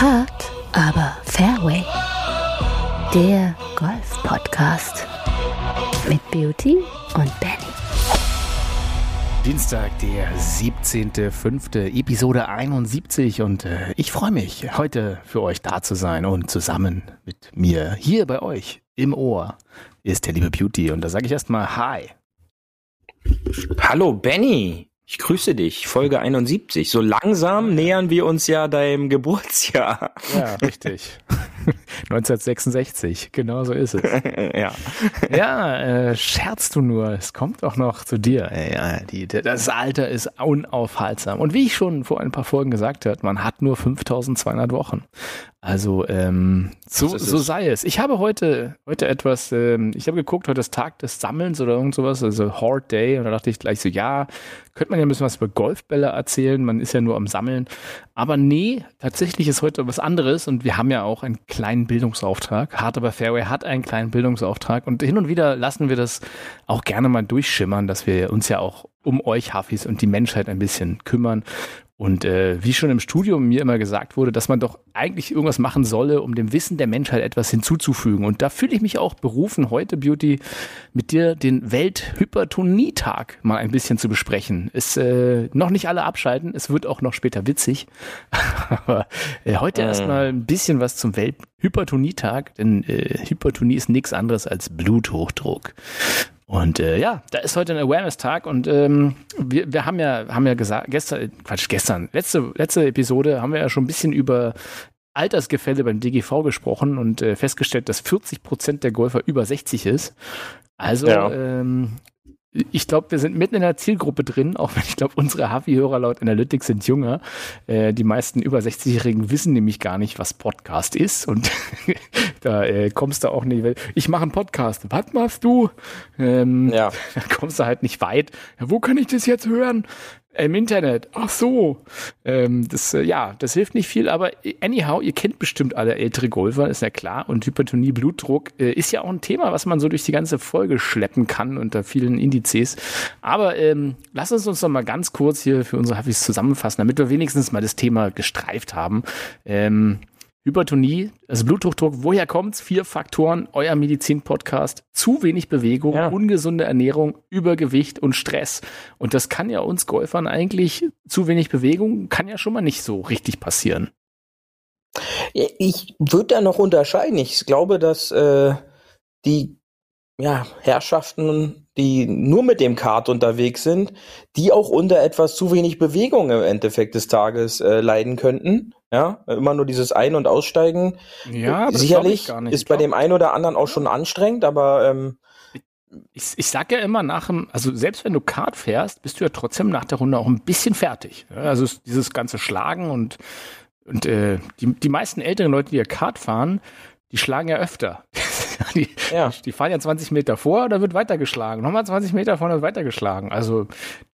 Hart, aber Fairway. Der Golf-Podcast mit Beauty und Benny. Dienstag, der 17.05., Episode 71 und äh, ich freue mich, heute für euch da zu sein und zusammen mit mir hier bei euch im Ohr ist der liebe Beauty und da sage ich erstmal Hi. Hallo Benny. Ich grüße dich, Folge 71. So langsam nähern wir uns ja deinem Geburtsjahr. Ja, richtig. 1966, genau so ist es. ja. Ja, äh, scherzt du nur, es kommt auch noch zu dir. Ja, die, das Alter ist unaufhaltsam. Und wie ich schon vor ein paar Folgen gesagt habe, man hat nur 5200 Wochen. Also ähm, so, so sei es. Ich habe heute, heute etwas, ähm, ich habe geguckt, heute ist Tag des Sammelns oder irgend sowas, also Hard Day. Und da dachte ich gleich so, ja, könnte man ja ein bisschen was über Golfbälle erzählen, man ist ja nur am Sammeln. Aber nee, tatsächlich ist heute was anderes und wir haben ja auch einen kleinen Bildungsauftrag. Hard aber Fairway hat einen kleinen Bildungsauftrag und hin und wieder lassen wir das auch gerne mal durchschimmern, dass wir uns ja auch um euch Hafis und die Menschheit ein bisschen kümmern. Und äh, wie schon im Studium mir immer gesagt wurde, dass man doch eigentlich irgendwas machen solle, um dem Wissen der Menschheit etwas hinzuzufügen. Und da fühle ich mich auch berufen, heute Beauty mit dir den Welthypertonietag mal ein bisschen zu besprechen. Ist äh, noch nicht alle abschalten, es wird auch noch später witzig. Aber äh, heute Mhm. erstmal ein bisschen was zum Welthypertonietag, denn äh, Hypertonie ist nichts anderes als Bluthochdruck. Und äh, ja, da ist heute ein Awareness-Tag und ähm, wir, wir haben ja, haben ja gesagt, gestern, äh, Quatsch, gestern, letzte, letzte Episode haben wir ja schon ein bisschen über Altersgefälle beim DGV gesprochen und äh, festgestellt, dass 40 Prozent der Golfer über 60 ist. Also Ja. ähm, ich glaube, wir sind mitten in der Zielgruppe drin, auch wenn ich glaube, unsere Havi-Hörer laut Analytics sind jünger. Äh, die meisten über 60-Jährigen wissen nämlich gar nicht, was Podcast ist. Und da äh, kommst du auch nicht. weil Ich mache einen Podcast. Was machst du? Ähm, Ja. Da kommst du halt nicht weit. Ja, wo kann ich das jetzt hören? Im Internet. Ach so. Ähm, das, äh, ja, das hilft nicht viel, aber anyhow, ihr kennt bestimmt alle ältere Golfer, ist ja klar. Und Hypertonie, Blutdruck äh, ist ja auch ein Thema, was man so durch die ganze Folge schleppen kann unter vielen Indizes. Aber ähm, lass uns uns noch mal ganz kurz hier für unsere Hafis zusammenfassen, damit wir wenigstens mal das Thema gestreift haben. Ähm, Hypertonie, also Bluthochdruck, woher kommt's? Vier Faktoren, euer Medizin-Podcast. Zu wenig Bewegung, Ja. ungesunde Ernährung, Übergewicht und Stress. Und das kann ja uns Golfern eigentlich, zu wenig Bewegung, kann ja schon mal nicht so richtig passieren. Ich würde da noch unterscheiden. Ich glaube, dass äh, die ja, Herrschaften, die nur mit dem Kart unterwegs sind, die auch unter etwas zu wenig Bewegung im Endeffekt des Tages äh, leiden könnten. Ja, immer nur dieses Ein- und Aussteigen. Ja, Sicherlich ist bei dem einen oder anderen auch schon anstrengend, aber ähm, Ich, ich sag ja immer nach dem, also selbst wenn du Kart fährst, bist du ja trotzdem nach der Runde auch ein bisschen fertig. Also es- dieses ganze Schlagen und, und äh, die, die meisten älteren Leute, die ja Kart fahren, die schlagen ja öfter. die, ja. die fahren ja 20 Meter vor, da wird weitergeschlagen. Nochmal 20 Meter vor, da wird weitergeschlagen. Also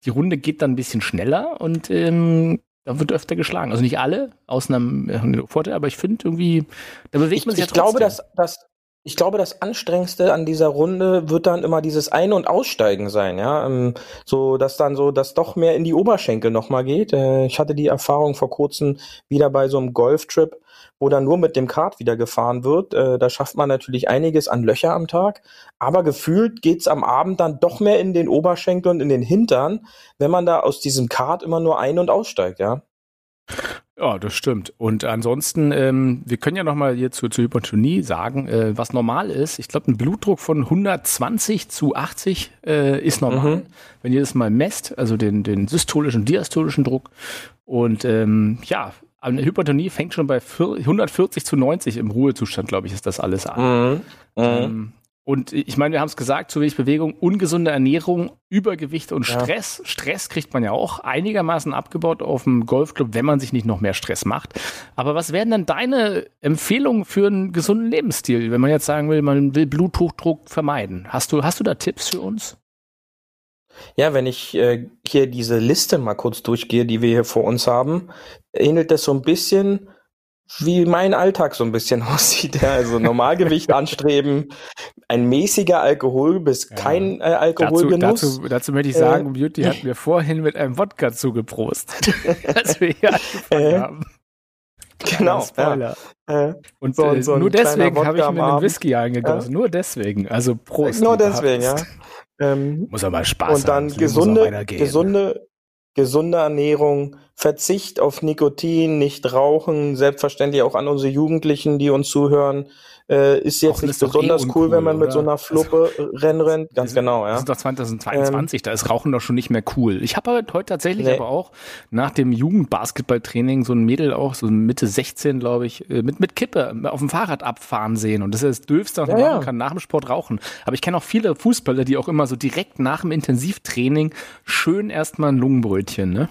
die Runde geht dann ein bisschen schneller und ähm, da wird öfter geschlagen. Also nicht alle, Ausnahmen äh, haben einen Vorteil, aber ich finde irgendwie, da bewegt Ich, man sich ich ja glaube, trotzdem. dass, dass ich glaube, das Anstrengendste an dieser Runde wird dann immer dieses Ein- und Aussteigen sein, ja. Ähm, So, dass dann so, dass doch mehr in die Oberschenkel nochmal geht. Äh, Ich hatte die Erfahrung vor kurzem wieder bei so einem Golftrip, dann nur mit dem Kart wieder gefahren wird. Äh, Da schafft man natürlich einiges an Löcher am Tag. Aber gefühlt geht's am Abend dann doch mehr in den Oberschenkel und in den Hintern, wenn man da aus diesem Kart immer nur ein- und aussteigt, ja. Ja, das stimmt. Und ansonsten, ähm, wir können ja noch mal hier zur, zur Hypertonie sagen, äh, was normal ist. Ich glaube, ein Blutdruck von 120 zu 80 äh, ist normal. Mhm. Wenn ihr das mal messt, also den, den systolischen diastolischen Druck. Und ähm, ja, eine Hypertonie fängt schon bei vier- 140 zu 90 im Ruhezustand, glaube ich, ist das alles an. Mhm. Mhm. Ähm, und ich meine, wir haben es gesagt, zu wenig Bewegung, ungesunde Ernährung, Übergewicht und Ja. Stress. Stress kriegt man ja auch einigermaßen abgebaut auf dem Golfclub, wenn man sich nicht noch mehr Stress macht. Aber was wären dann deine Empfehlungen für einen gesunden Lebensstil, wenn man jetzt sagen will, man will Bluthochdruck vermeiden? Hast du, hast du da Tipps für uns? Ja, wenn ich äh, hier diese Liste mal kurz durchgehe, die wir hier vor uns haben, ähnelt das so ein bisschen wie mein Alltag so ein bisschen aussieht. Ja, also Normalgewicht anstreben, ein mäßiger Alkohol bis Ja. kein äh, Dazu, Alkoholgenuss. dazu, dazu möchte ich Äh, sagen, Beauty hat mir vorhin mit einem Wodka zugeprost, als wir hier angefangen Äh. haben. Genau. Spoiler. Ja. Äh, und so, äh, so nur deswegen habe ich mir einen Whisky eingegossen. Nur deswegen. Also Prost. Nur deswegen, ja. Ähm, Muss aber Spaß Und dann haben. gesunde, gesunde, gesunde Ernährung, Verzicht auf Nikotin, nicht rauchen, selbstverständlich auch an unsere Jugendlichen, die uns zuhören. Äh, ist jetzt nicht besonders eh cool, wenn man oder? mit so einer Fluppe also, Rennen rennt. Ganz sind, genau, ja. Das ist doch 2022, ähm, da ist Rauchen doch schon nicht mehr cool. Ich habe heute tatsächlich nee. aber auch nach dem Jugendbasketballtraining so ein Mädel auch, so Mitte 16, glaube ich, äh, mit, mit Kippe auf dem Fahrrad abfahren sehen. Und das ist das Döfste, was man ja, machen kann, nach dem Sport rauchen. Aber ich kenne auch viele Fußballer, die auch immer so direkt nach dem Intensivtraining schön erstmal ein Lungenbrötchen, ne?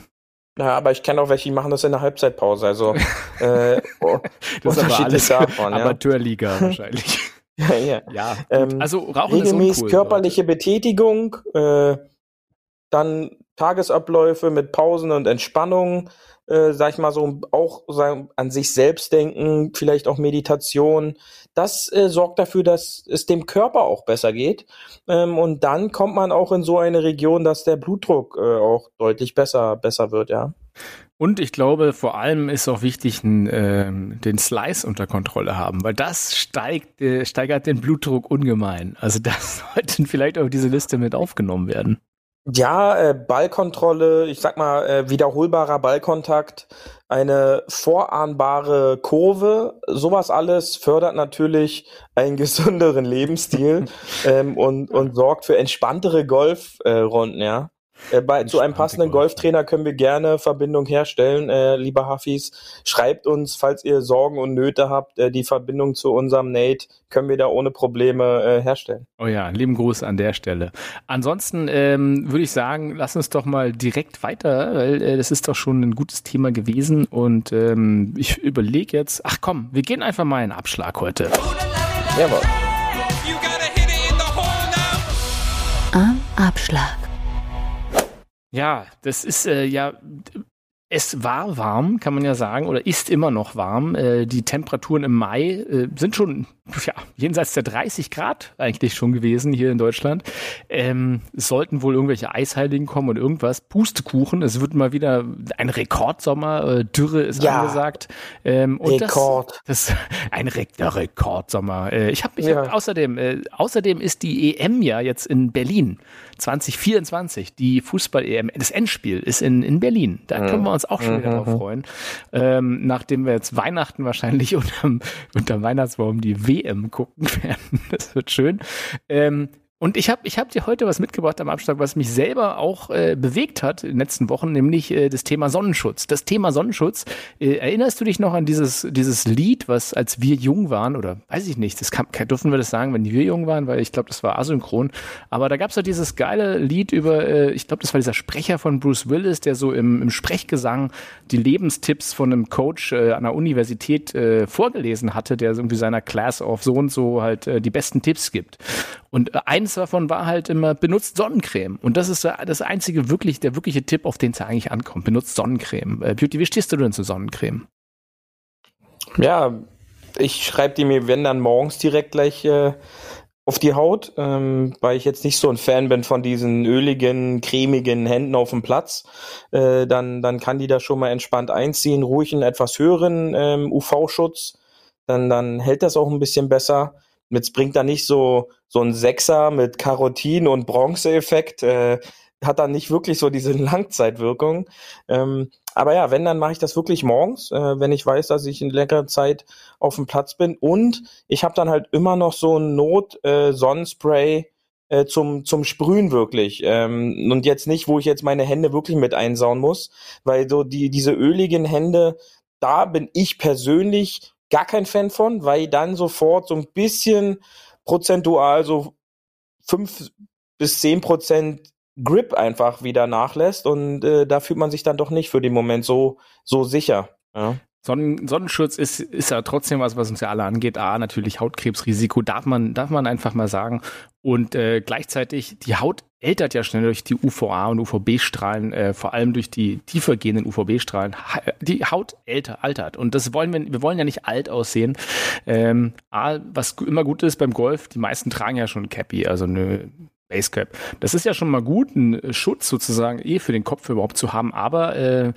Ja, aber ich kenne auch welche, die machen das in der Halbzeitpause. Also äh, oh, das ist aber alles davon, ja. Amateurliga wahrscheinlich. ja, ja. ja ähm, also Rauchen regelmäßig uncool, körperliche Leute. Betätigung, äh, dann Tagesabläufe mit Pausen und Entspannung, äh, sag ich mal so, auch sagen, an sich selbst denken, vielleicht auch Meditation. Das äh, sorgt dafür, dass es dem Körper auch besser geht. Ähm, und dann kommt man auch in so eine Region, dass der Blutdruck äh, auch deutlich besser, besser wird, ja. Und ich glaube, vor allem ist auch wichtig, äh, den Slice unter Kontrolle haben, weil das steigt, äh, steigert den Blutdruck ungemein. Also das sollte vielleicht auf diese Liste mit aufgenommen werden. Ja, äh, Ballkontrolle, ich sag mal, äh, wiederholbarer Ballkontakt, eine vorahnbare Kurve, sowas alles fördert natürlich einen gesünderen Lebensstil ähm, und, und sorgt für entspanntere Golfrunden, äh, ja. Äh, bei, zu einem passenden Golftrainer können wir gerne Verbindung herstellen, äh, lieber Hafis. Schreibt uns, falls ihr Sorgen und Nöte habt, äh, die Verbindung zu unserem Nate können wir da ohne Probleme äh, herstellen. Oh ja, lieben Gruß an der Stelle. Ansonsten ähm, würde ich sagen, lass uns doch mal direkt weiter, weil äh, das ist doch schon ein gutes Thema gewesen und ähm, ich überlege jetzt, ach komm, wir gehen einfach mal in Abschlag heute. Jawohl. Am Abschlag. Ja, das ist äh, ja es war warm, kann man ja sagen, oder ist immer noch warm. Äh, die Temperaturen im Mai äh, sind schon ja, jenseits der 30 Grad eigentlich schon gewesen hier in Deutschland. Ähm, es sollten wohl irgendwelche Eisheiligen kommen und irgendwas. Pustekuchen, es wird mal wieder ein Rekordsommer, äh, Dürre ist ja. angesagt. Ähm, und Rekord. Das, das ein Re Rekordsommer. Äh, ich habe ich ja. hab außerdem, äh, außerdem ist die EM ja jetzt in Berlin 2024. Die Fußball-EM, das Endspiel ist in, in Berlin. Da können wir uns auch schon wieder drauf mhm. freuen. Ähm, nachdem wir jetzt Weihnachten wahrscheinlich unterm, unterm Weihnachtsbaum die WM gucken werden. Das wird schön. Ähm, und ich habe ich hab dir heute was mitgebracht am Abschlag, was mich selber auch äh, bewegt hat in den letzten Wochen, nämlich äh, das Thema Sonnenschutz. Das Thema Sonnenschutz, äh, erinnerst du dich noch an dieses, dieses Lied, was als wir jung waren, oder weiß ich nicht, das kann, dürfen wir das sagen, wenn wir jung waren, weil ich glaube, das war asynchron. Aber da gab es ja dieses geile Lied über, äh, ich glaube, das war dieser Sprecher von Bruce Willis, der so im, im Sprechgesang die Lebenstipps von einem Coach äh, an der Universität äh, vorgelesen hatte, der irgendwie seiner Class of so und so halt äh, die besten Tipps gibt. Und äh, eins davon war halt immer, benutzt Sonnencreme. Und das ist das einzige wirklich, der wirkliche Tipp, auf den es eigentlich ankommt. Benutzt Sonnencreme. Äh, Beauty, wie stehst du denn zu Sonnencreme? Ja, ich schreibe die mir, wenn dann morgens direkt gleich äh, auf die Haut, ähm, weil ich jetzt nicht so ein Fan bin von diesen öligen, cremigen Händen auf dem Platz. Äh, dann, dann kann die da schon mal entspannt einziehen, ruhig einen etwas höheren ähm, UV-Schutz. Dann, dann hält das auch ein bisschen besser. Jetzt bringt da nicht so, so ein Sechser mit Karotin und Bronze-Effekt, äh, hat dann nicht wirklich so diese Langzeitwirkung. Ähm, aber ja, wenn, dann mache ich das wirklich morgens, äh, wenn ich weiß, dass ich in längerer Zeit auf dem Platz bin. Und ich habe dann halt immer noch so ein Not-Sonnenspray äh, zum, zum Sprühen wirklich. Ähm, und jetzt nicht, wo ich jetzt meine Hände wirklich mit einsauen muss, weil so die, diese öligen Hände, da bin ich persönlich gar kein Fan von, weil dann sofort so ein bisschen prozentual so fünf bis zehn Prozent Grip einfach wieder nachlässt und äh, da fühlt man sich dann doch nicht für den Moment so so sicher. Ja. Sonnen, Sonnenschutz ist, ist ja trotzdem was, was uns ja alle angeht. A, natürlich Hautkrebsrisiko, darf man, darf man einfach mal sagen. Und äh, gleichzeitig, die Haut ältert ja schnell durch die UVA und UVB-Strahlen, äh, vor allem durch die tiefer gehenden UVB-Strahlen. Die Haut älter, altert. Und das wollen wir, wir wollen ja nicht alt aussehen. Ähm, A, was immer gut ist beim Golf, die meisten tragen ja schon Cappy, also eine Basecap. Das ist ja schon mal gut, einen Schutz sozusagen eh für den Kopf überhaupt zu haben, aber äh,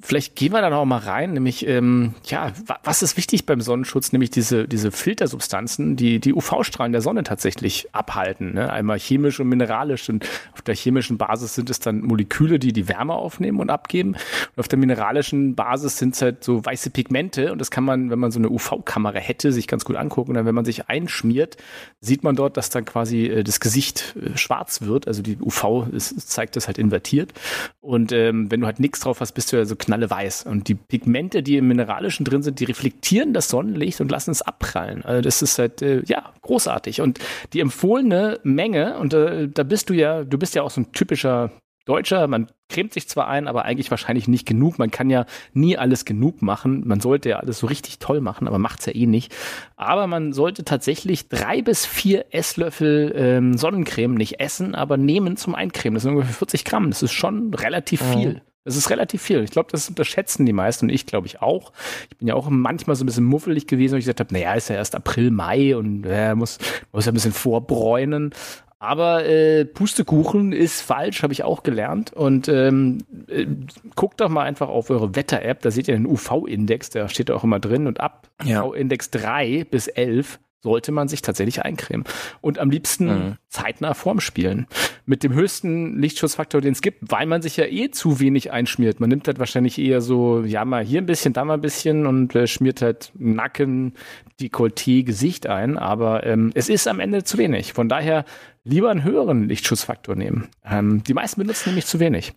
vielleicht gehen wir da noch mal rein, nämlich ähm, ja, was ist wichtig beim Sonnenschutz, nämlich diese diese Filtersubstanzen, die die UV-Strahlen der Sonne tatsächlich abhalten. Ne? Einmal chemisch und mineralisch und auf der chemischen Basis sind es dann Moleküle, die die Wärme aufnehmen und abgeben. Und auf der mineralischen Basis sind es halt so weiße Pigmente und das kann man, wenn man so eine UV-Kamera hätte, sich ganz gut angucken. Und dann, wenn man sich einschmiert, sieht man dort, dass dann quasi äh, das Gesicht äh, schwarz wird. Also die UV ist, zeigt das halt invertiert. Und ähm, wenn du halt nichts drauf hast, bist du ja so knalleweiß. Und die Pigmente, die im Mineralischen drin sind, die reflektieren das Sonnenlicht und lassen es abprallen. Also das ist halt, äh, ja, großartig. Und die empfohlene Menge, und äh, da bist du ja, du bist ja auch so ein typischer Deutscher, man cremt sich zwar ein, aber eigentlich wahrscheinlich nicht genug. Man kann ja nie alles genug machen. Man sollte ja alles so richtig toll machen, aber macht's ja eh nicht. Aber man sollte tatsächlich drei bis vier Esslöffel ähm, Sonnencreme nicht essen, aber nehmen zum Eincremen. Das sind ungefähr 40 Gramm. Das ist schon relativ mhm. viel. Das ist relativ viel. Ich glaube, das unterschätzen die meisten und ich glaube ich auch. Ich bin ja auch manchmal so ein bisschen muffelig gewesen, weil ich gesagt habe, naja, ist ja erst April, Mai und äh, muss, muss ja ein bisschen vorbräunen. Aber äh, Pustekuchen ist falsch, habe ich auch gelernt. Und ähm, äh, guckt doch mal einfach auf eure Wetter-App, da seht ihr den UV-Index, der steht auch immer drin. Und ab ja. UV-Index 3 bis 11 sollte man sich tatsächlich eincremen. Und am liebsten mhm. zeitnah vorm Spielen. Mit dem höchsten Lichtschutzfaktor, den es gibt, weil man sich ja eh zu wenig einschmiert. Man nimmt halt wahrscheinlich eher so, ja, mal hier ein bisschen, da mal ein bisschen und äh, schmiert halt Nacken, Dekolleté, Gesicht ein. Aber ähm, es ist am Ende zu wenig. Von daher lieber einen höheren Lichtschutzfaktor nehmen. Ähm, die meisten benutzen nämlich zu wenig.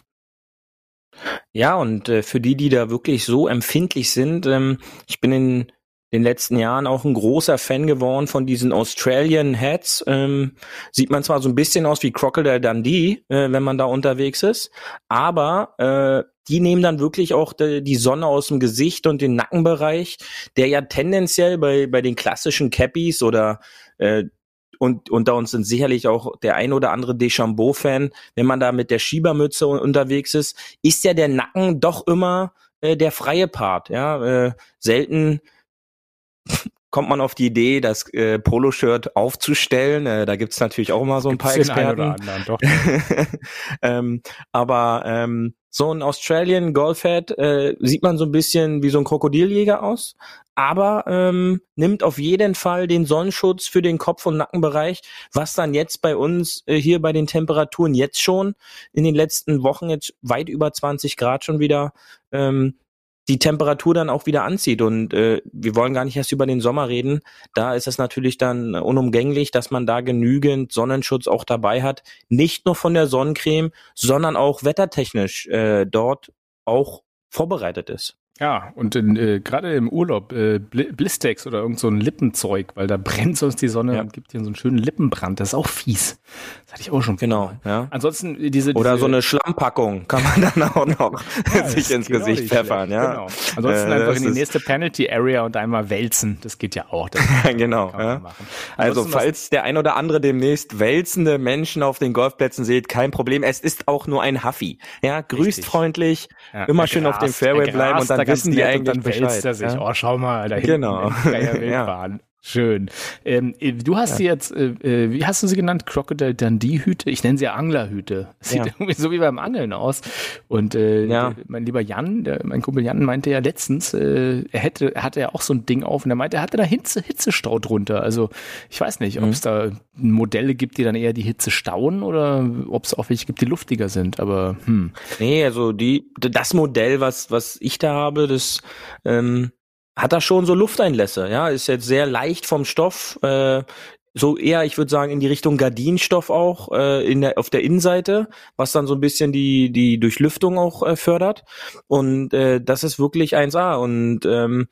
Ja, und äh, für die, die da wirklich so empfindlich sind, ähm, ich bin in den letzten Jahren auch ein großer Fan geworden von diesen Australian Hats. Ähm, sieht man zwar so ein bisschen aus wie Crocodile Dundee, äh, wenn man da unterwegs ist, aber äh, die nehmen dann wirklich auch de, die Sonne aus dem Gesicht und den Nackenbereich, der ja tendenziell bei, bei den klassischen Cappies oder äh, und unter uns sind sicherlich auch der ein oder andere Deschambeau-Fan, wenn man da mit der Schiebermütze unterwegs ist, ist ja der Nacken doch immer äh, der freie Part. Ja, äh, selten kommt man auf die Idee, das äh, Poloshirt aufzustellen. Äh, da gibt's natürlich auch immer so ein paar Experten. Ein anderen, doch. ähm, aber ähm, so ein Australian Golf Hat äh, sieht man so ein bisschen wie so ein Krokodiljäger aus, aber ähm, nimmt auf jeden Fall den Sonnenschutz für den Kopf- und Nackenbereich, was dann jetzt bei uns äh, hier bei den Temperaturen jetzt schon in den letzten Wochen jetzt weit über 20 Grad schon wieder ähm, die Temperatur dann auch wieder anzieht. Und äh, wir wollen gar nicht erst über den Sommer reden. Da ist es natürlich dann unumgänglich, dass man da genügend Sonnenschutz auch dabei hat. Nicht nur von der Sonnencreme, sondern auch wettertechnisch äh, dort auch vorbereitet ist. Ja, und äh, gerade im Urlaub äh, Blistex oder irgend so ein Lippenzeug, weil da brennt sonst die Sonne ja. und gibt dir so einen schönen Lippenbrand. Das ist auch fies. Hatte ich auch schon. Genau, ja. Ansonsten äh, diese, diese oder so eine Schlammpackung kann man dann auch noch ja, sich ins Gesicht pfeffern, ja. Genau. Ansonsten äh, einfach in die nächste Penalty Area und einmal wälzen. Das geht ja auch. genau. Ja. Also falls der ein oder andere demnächst wälzende Menschen auf den Golfplätzen sieht, kein Problem. Es ist auch nur ein Huffy. Ja, grüßt Richtig. freundlich, immer schön auf dem Fairway bleiben und dann da wissen die eigentlich und dann Bescheid. er sich. Oh, schau mal, da hinten genau. ja. Schön. Ähm, äh, du hast ja. sie jetzt, äh, äh, wie hast du sie genannt? Crocodile Dundee Hüte? Ich nenne sie Anglerhüte. Sieht ja. irgendwie so wie beim Angeln aus. Und äh, ja. mein lieber Jan, der, mein Kumpel Jan meinte ja letztens, äh, er hätte, er hatte ja auch so ein Ding auf und er meinte, er hatte da Hitze, Hitzestau drunter. Also ich weiß nicht, ob es mhm. da Modelle gibt, die dann eher die Hitze stauen oder ob es auch welche gibt, die luftiger sind. Aber hm. Nee, also die, das Modell, was, was ich da habe, das ähm, hat er schon so Lufteinlässe, ja, ist jetzt sehr leicht vom Stoff, äh, so eher, ich würde sagen, in die Richtung Gardinstoff auch äh, in der, auf der Innenseite, was dann so ein bisschen die die Durchlüftung auch äh, fördert. Und äh, das ist wirklich 1A. Und ähm,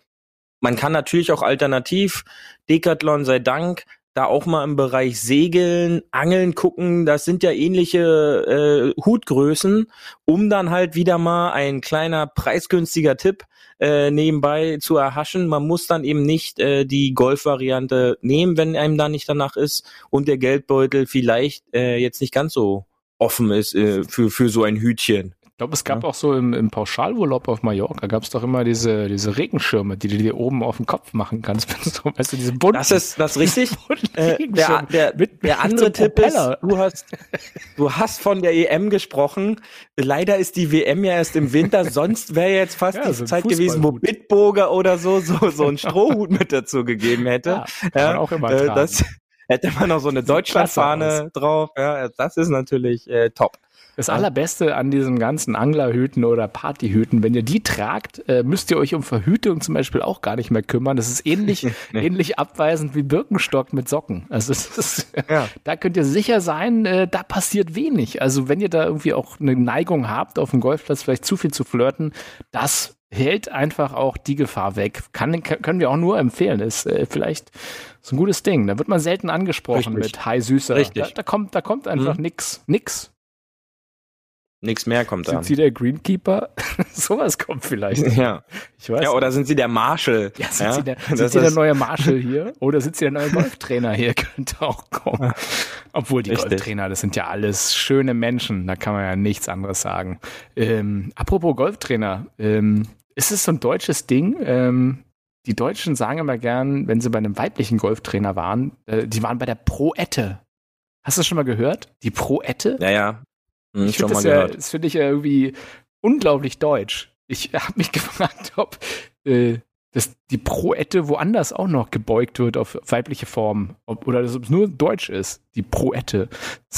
man kann natürlich auch alternativ, Decathlon sei Dank, da auch mal im Bereich Segeln, Angeln gucken, das sind ja ähnliche äh, Hutgrößen, um dann halt wieder mal ein kleiner preisgünstiger Tipp äh, nebenbei zu erhaschen. Man muss dann eben nicht äh, die Golf-Variante nehmen, wenn einem da nicht danach ist und der Geldbeutel vielleicht äh, jetzt nicht ganz so offen ist äh, für, für so ein Hütchen glaube, es gab ja. auch so im, im Pauschalurlaub auf Mallorca, gab es doch immer diese, diese Regenschirme, die du dir oben auf den Kopf machen kannst. weißt du, diese bunten, das ist das ist richtig. äh, der, der, mit, der andere so Tipp ist, du hast, du hast von der EM gesprochen. Leider ist die WM ja erst im Winter, sonst wäre jetzt fast ja, die so Zeit gewesen, wo Bitburger oder so, so, so einen Strohhut mit dazu gegeben hätte. Ja, ja auch immer äh, das hätte man noch so eine Deutschlandfahne drauf. Ja, das ist natürlich äh, top. Das Allerbeste an diesen ganzen Anglerhüten oder Partyhüten, wenn ihr die tragt, äh, müsst ihr euch um Verhütung zum Beispiel auch gar nicht mehr kümmern. Das ist ähnlich, nee. ähnlich abweisend wie Birkenstock mit Socken. Also ist, ja. da könnt ihr sicher sein, äh, da passiert wenig. Also wenn ihr da irgendwie auch eine Neigung habt, auf dem Golfplatz vielleicht zu viel zu flirten, das hält einfach auch die Gefahr weg. Kann, können wir auch nur empfehlen. Ist äh, vielleicht so ein gutes Ding. Da wird man selten angesprochen Richtig. mit Hi Süßer. Richtig. Da, da kommt, da kommt einfach mhm. nix, nix. Nichts mehr kommt da. Sind Sie der Greenkeeper? Sowas kommt vielleicht. Ja. Ich weiß. Ja, oder sind Sie der Marshall? Ja, sind ja? Sie, der, sind Sie der neue Marshall hier? Oder sind Sie der neue Golftrainer hier? Könnte auch kommen. Obwohl die Richtig. Golftrainer, das sind ja alles schöne Menschen. Da kann man ja nichts anderes sagen. Ähm, apropos Golftrainer. Ähm, ist es so ein deutsches Ding? Ähm, die Deutschen sagen immer gern, wenn sie bei einem weiblichen Golftrainer waren, äh, die waren bei der Proette. Hast du das schon mal gehört? Die Proette? Ja, ja. Hm, ich finde das, ja, das finde ich ja irgendwie unglaublich deutsch. Ich habe mich gefragt, ob äh, das, die Proette woanders auch noch gebeugt wird auf weibliche Form. Ob, oder dass es nur deutsch ist, die Proette.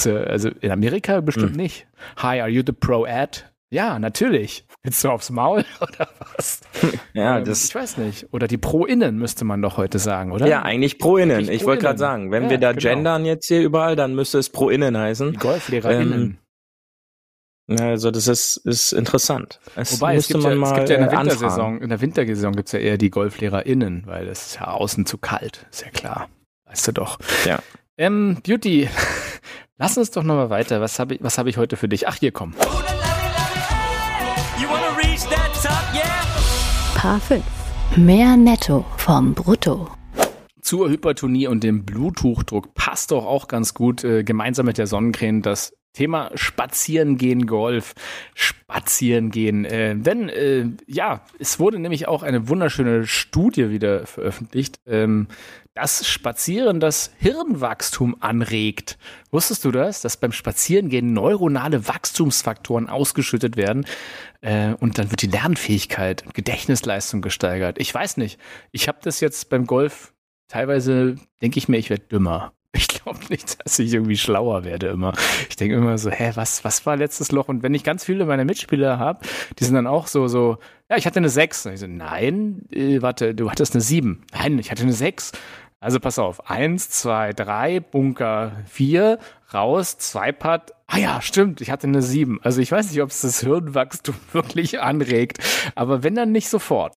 Also in Amerika bestimmt hm. nicht. Hi, are you the Proette? Ja, natürlich. Willst du aufs Maul oder was? Ja, ähm, das. Ich weiß nicht. Oder die Pro-Innen müsste man doch heute sagen, oder? Ja, eigentlich Pro-Innen. Ich wollte gerade sagen, wenn ja, wir da genau. gendern jetzt hier überall, dann müsste es Pro-Innen heißen. Die GolflehrerInnen. Ähm, also das ist, ist interessant. Es Wobei es gibt, ja, es gibt ja in der Wintersaison, anfangen. in der Wintersaison gibt's ja eher die GolflehrerInnen, weil es ist ja außen zu kalt, ist ja klar. Weißt du doch. Ja. Ähm, Beauty, lass uns doch nochmal weiter. Was habe ich, was hab ich heute für dich? Ach, hier komm. Paar 5. Mehr Netto vom Brutto zur Hypertonie und dem Bluthochdruck passt doch auch ganz gut äh, gemeinsam mit der Sonnencreme das Thema Spazieren gehen Golf, Spazieren gehen. Äh, denn äh, ja, es wurde nämlich auch eine wunderschöne Studie wieder veröffentlicht, ähm, dass Spazieren das Hirnwachstum anregt. Wusstest du das? Dass beim Spazierengehen neuronale Wachstumsfaktoren ausgeschüttet werden äh, und dann wird die Lernfähigkeit und Gedächtnisleistung gesteigert. Ich weiß nicht. Ich habe das jetzt beim Golf teilweise, denke ich mir, ich werde dümmer. Ich glaube nicht, dass ich irgendwie schlauer werde immer. Ich denke immer so, hä, was, was war letztes Loch? Und wenn ich ganz viele meiner Mitspieler habe, die sind dann auch so, so, ja, ich hatte eine 6. Und ich so, nein, äh, warte, du hattest eine 7. Nein, ich hatte eine 6. Also pass auf, 1, 2, 3, Bunker 4, raus, zwei Putt. Ah ja, stimmt, ich hatte eine 7. Also ich weiß nicht, ob es das Hirnwachstum wirklich anregt, aber wenn dann nicht sofort.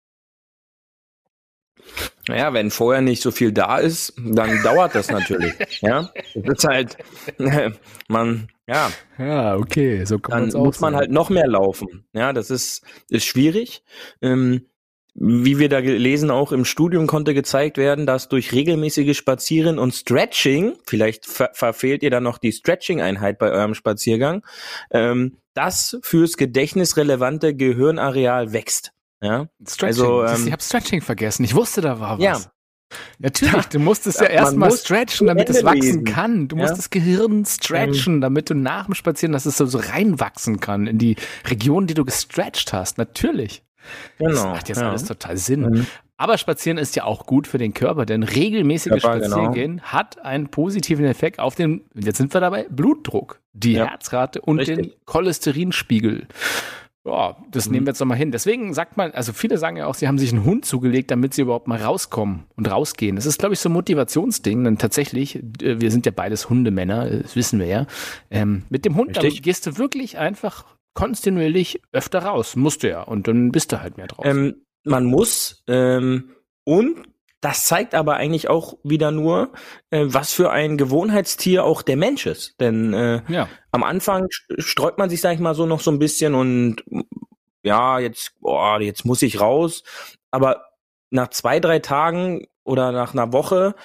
Naja, wenn vorher nicht so viel da ist, dann dauert das natürlich. ja, das ist halt, man, ja. Ja, okay, so kann Dann muss man halt noch mehr laufen. Ja, das ist, ist schwierig. Ähm, wie wir da gelesen, auch im Studium konnte gezeigt werden, dass durch regelmäßige Spazieren und Stretching, vielleicht ver verfehlt ihr dann noch die Stretching-Einheit bei eurem Spaziergang, ähm, das fürs gedächtnisrelevante Gehirnareal wächst. Ja? Stretching. Also, ähm, ich habe Stretching vergessen. Ich wusste, da war was. Ja. Natürlich, du musst es ja, ja erstmal stretchen, damit es wachsen lesen. kann. Du ja? musst das Gehirn stretchen, damit du nach dem Spazieren, dass es so, so reinwachsen kann in die Region, die du gestretcht hast. Natürlich. Genau. Das macht jetzt ja. alles total Sinn. Mhm. Aber Spazieren ist ja auch gut für den Körper, denn regelmäßiges Körper. Spazierengehen genau. hat einen positiven Effekt auf den, jetzt sind wir dabei, Blutdruck, die Herzrate und Richtig. den Cholesterinspiegel. Ja, das mhm. nehmen wir jetzt nochmal hin. Deswegen sagt man, also viele sagen ja auch, sie haben sich einen Hund zugelegt, damit sie überhaupt mal rauskommen und rausgehen. Das ist, glaube ich, so ein Motivationsding. Denn tatsächlich, äh, wir sind ja beides Hundemänner, das wissen wir ja. Ähm, mit dem Hund gehst du wirklich einfach kontinuierlich öfter raus. Musst du ja. Und dann bist du halt mehr drauf. Ähm, man muss. Ähm, und das zeigt aber eigentlich auch wieder nur, äh, was für ein Gewohnheitstier auch der Mensch ist. Denn äh, ja. am Anfang sträubt man sich, sag ich mal, so noch so ein bisschen und ja, jetzt, boah, jetzt muss ich raus. Aber nach zwei, drei Tagen oder nach einer Woche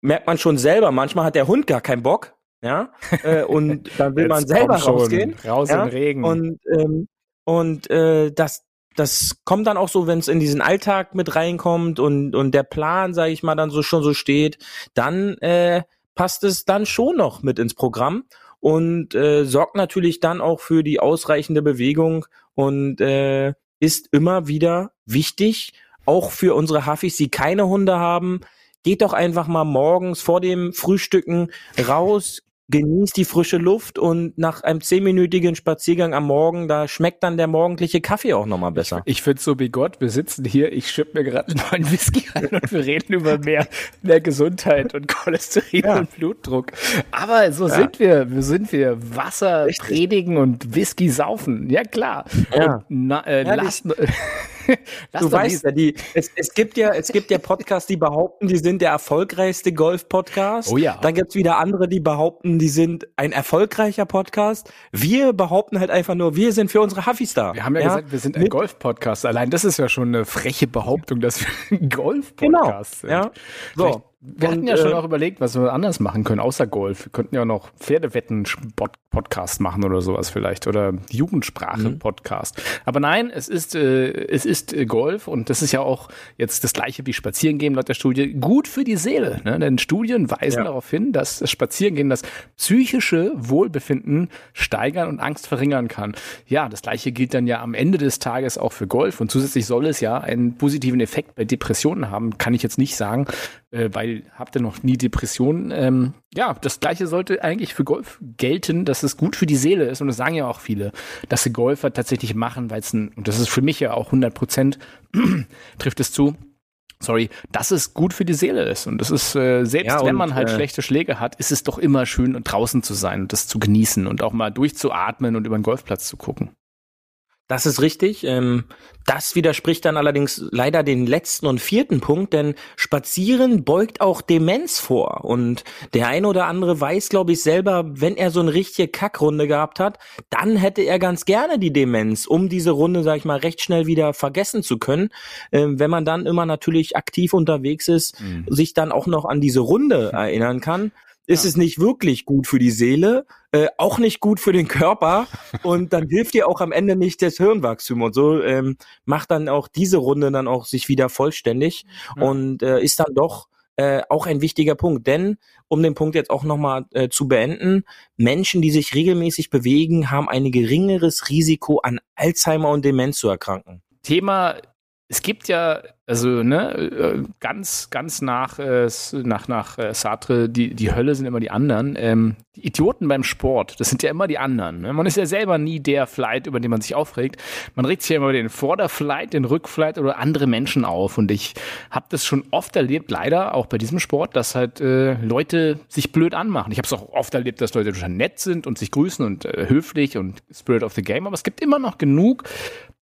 merkt man schon selber, manchmal hat der Hund gar keinen Bock. ja, äh, und dann will man selber rausgehen. Raus ja? im Regen. Und, ähm, und äh, das, das kommt dann auch so, wenn es in diesen Alltag mit reinkommt und, und der Plan, sage ich mal, dann so schon so steht, dann äh, passt es dann schon noch mit ins Programm und äh, sorgt natürlich dann auch für die ausreichende Bewegung und äh, ist immer wieder wichtig, auch für unsere Hafis, die keine Hunde haben. Geht doch einfach mal morgens vor dem Frühstücken raus, genießt die frische Luft und nach einem zehnminütigen Spaziergang am Morgen, da schmeckt dann der morgendliche Kaffee auch nochmal besser. Ich finde so wie Gott, wir sitzen hier, ich schipp mir gerade einen neuen Whisky rein und wir reden über mehr, mehr Gesundheit und Cholesterin Ja. und Blutdruck. Aber so Ja. sind wir, wir sind wir. Wasser Richtig. predigen und Whisky saufen. Ja klar. Ja. Und na, äh, Herrlich. Du weißt ja, die, es, es gibt ja, es gibt ja Podcasts, die behaupten, die sind der erfolgreichste Golf-Podcast. Oh ja. Dann gibt's wieder andere, die behaupten, die sind ein erfolgreicher Podcast. Wir behaupten halt einfach nur, wir sind für unsere Huffis da. Wir haben ja, gesagt, wir sind ein Golf-Podcast. Allein das ist ja schon eine freche Behauptung, dass wir ein Genau. Golf-Podcast sind. Ja. Vielleicht- So. Wir hatten ja schon äh, auch überlegt, was wir anders machen können, außer Golf. Wir könnten ja auch noch Pferdewetten-Podcast machen oder sowas vielleicht oder Jugendsprache-Podcast. Aber nein, es ist, äh, es ist äh, Golf und das ist ja auch jetzt das gleiche wie Spazierengehen laut der Studie. Gut für die Seele, ne? denn Studien weisen Ja. darauf hin, dass das Spazierengehen das psychische Wohlbefinden steigern und Angst verringern kann. Ja, das gleiche gilt dann ja am Ende des Tages auch für Golf und zusätzlich soll es ja einen positiven Effekt bei Depressionen haben, kann ich jetzt nicht sagen, äh, weil habt ihr noch nie Depressionen? Ähm, ja, das gleiche sollte eigentlich für Golf gelten, dass es gut für die Seele ist und das sagen ja auch viele, dass sie Golfer tatsächlich machen, weil es ein, und das ist für mich ja auch 100 Prozent, trifft es zu, sorry, dass es gut für die Seele ist. Und das ist, äh, selbst Ja, wenn und, man halt äh, schlechte Schläge hat, ist es doch immer schön, draußen zu sein und das zu genießen und auch mal durchzuatmen und über den Golfplatz zu gucken. Das ist richtig. Ähm, das widerspricht dann allerdings leider den letzten und vierten Punkt, denn Spazieren beugt auch Demenz vor. Und der ein oder andere weiß, glaube ich, selber, wenn er so eine richtige Kackrunde gehabt hat, dann hätte er ganz gerne die Demenz, um diese Runde, sag ich mal, recht schnell wieder vergessen zu können. Ähm, wenn man dann immer natürlich aktiv unterwegs ist, sich dann auch noch an diese Runde erinnern kann, ist Ja. es nicht wirklich gut für die Seele, äh, auch nicht gut für den Körper und dann hilft dir auch am Ende nicht das Hirnwachstum und so ähm, macht dann auch diese Runde dann auch sich wieder vollständig Ja. und äh, ist dann doch äh, auch ein wichtiger Punkt, denn um den Punkt jetzt auch nochmal äh, zu beenden, Menschen, die sich regelmäßig bewegen, haben ein geringeres Risiko an Alzheimer und Demenz zu erkranken. Thema, es gibt ja, also ne, äh, ganz, ganz nach, äh, nach, nach äh, Sartre, die, die Hölle sind immer die anderen. Ähm, die Idioten beim Sport, das sind ja immer die anderen. Ne? Man ist ja selber nie der Flight, über den man sich aufregt. Man regt sich ja immer über den Vorderflight, den Rückflight oder andere Menschen auf. Und ich habe das schon oft erlebt, leider auch bei diesem Sport, dass halt äh, Leute sich blöd anmachen. Ich habe es auch oft erlebt, dass Leute total nett sind und sich grüßen und äh, höflich und Spirit of the Game. Aber es gibt immer noch genug,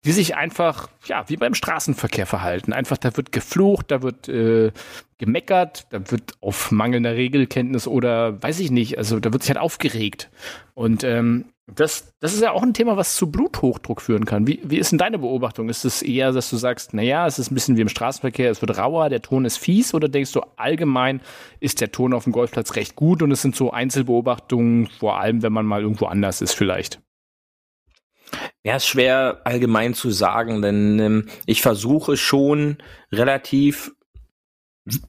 die sich einfach, ja, wie beim Straßenverkehr verhalten. Einfach, da wird geflucht, da wird äh, gemeckert, da wird auf mangelnder Regelkenntnis oder weiß ich nicht, also da wird sich halt aufgeregt. Und ähm, das, das ist ja auch ein Thema, was zu Bluthochdruck führen kann. Wie, wie ist denn deine Beobachtung? Ist es eher, dass du sagst, naja, es ist ein bisschen wie im Straßenverkehr, es wird rauer, der Ton ist fies, oder denkst du, allgemein ist der Ton auf dem Golfplatz recht gut und es sind so Einzelbeobachtungen, vor allem wenn man mal irgendwo anders ist vielleicht? Ja, ist schwer allgemein zu sagen, denn ähm, ich versuche schon relativ,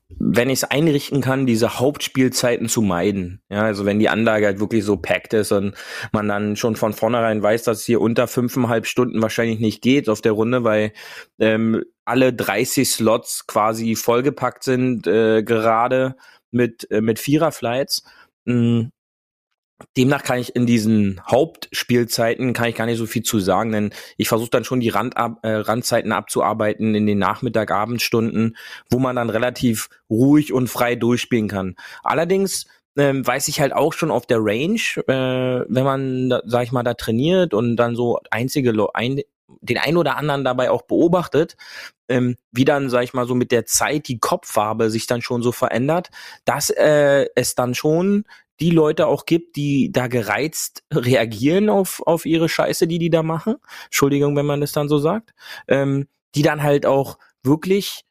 wenn ich es einrichten kann, diese Hauptspielzeiten zu meiden. Ja, also wenn die Anlage halt wirklich so packt ist und man dann schon von vornherein weiß, dass es hier unter fünfeinhalb Stunden wahrscheinlich nicht geht auf der Runde, weil ähm, alle 30 Slots quasi vollgepackt sind, äh, gerade mit, äh, mit Viererflights. Mm, Demnach kann ich in diesen Hauptspielzeiten kann ich gar nicht so viel zu sagen, denn ich versuche dann schon die Rand äh, Randzeiten abzuarbeiten in den Nachmittag, Abendstunden, wo man dann relativ ruhig und frei durchspielen kann. Allerdings ähm, weiß ich halt auch schon auf der Range, äh, wenn man, da, sag ich mal, da trainiert und dann so einzige ein, den ein oder anderen dabei auch beobachtet, ähm, wie dann, sag ich mal, so mit der Zeit die Kopffarbe sich dann schon so verändert, dass äh, es dann schon die Leute auch gibt, die da gereizt reagieren auf, auf ihre Scheiße, die die da machen. Entschuldigung, wenn man das dann so sagt. Ähm, die dann halt auch wirklich,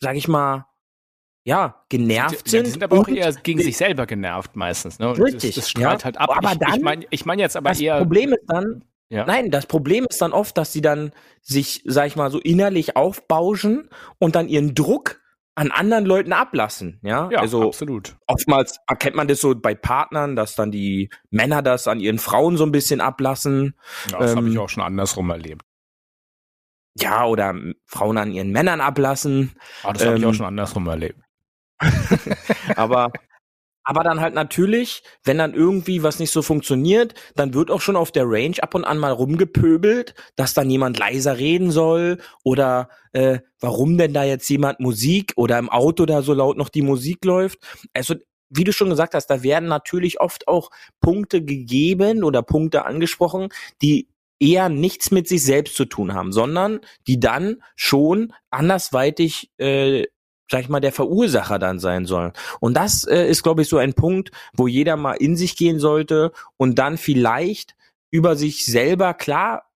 sag ich mal, ja, genervt sind. Ja, die sind aber auch eher gegen sich selber genervt meistens. Ne? richtig. Das, das strahlt ja. halt ab. Aber ich, dann, ich meine ich mein jetzt aber das eher. Das Problem ist dann, ja. nein, das Problem ist dann oft, dass sie dann sich, sag ich mal, so innerlich aufbauschen und dann ihren Druck an anderen Leuten ablassen, ja? Ja, also absolut. Oftmals erkennt man das so bei Partnern, dass dann die Männer das an ihren Frauen so ein bisschen ablassen. Ja, das ähm, habe ich auch schon andersrum erlebt. Ja, oder Frauen an ihren Männern ablassen. Ah, das habe ich auch ähm, schon andersrum erlebt. aber aber dann halt natürlich, wenn dann irgendwie was nicht so funktioniert, dann wird auch schon auf der Range ab und an mal rumgepöbelt, dass dann jemand leiser reden soll oder äh, warum denn da jetzt jemand Musik oder im Auto da so laut noch die Musik läuft. Also wie du schon gesagt hast, da werden natürlich oft auch Punkte gegeben oder Punkte angesprochen, die eher nichts mit sich selbst zu tun haben, sondern die dann schon andersweitig äh, sag ich mal, der Verursacher dann sein soll. Und das äh, ist, glaube ich, so ein Punkt, wo jeder mal in sich gehen sollte und dann vielleicht über sich selber klar